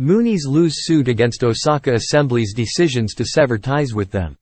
Moonies lose suit against Osaka Assembly's decisions to sever ties with them.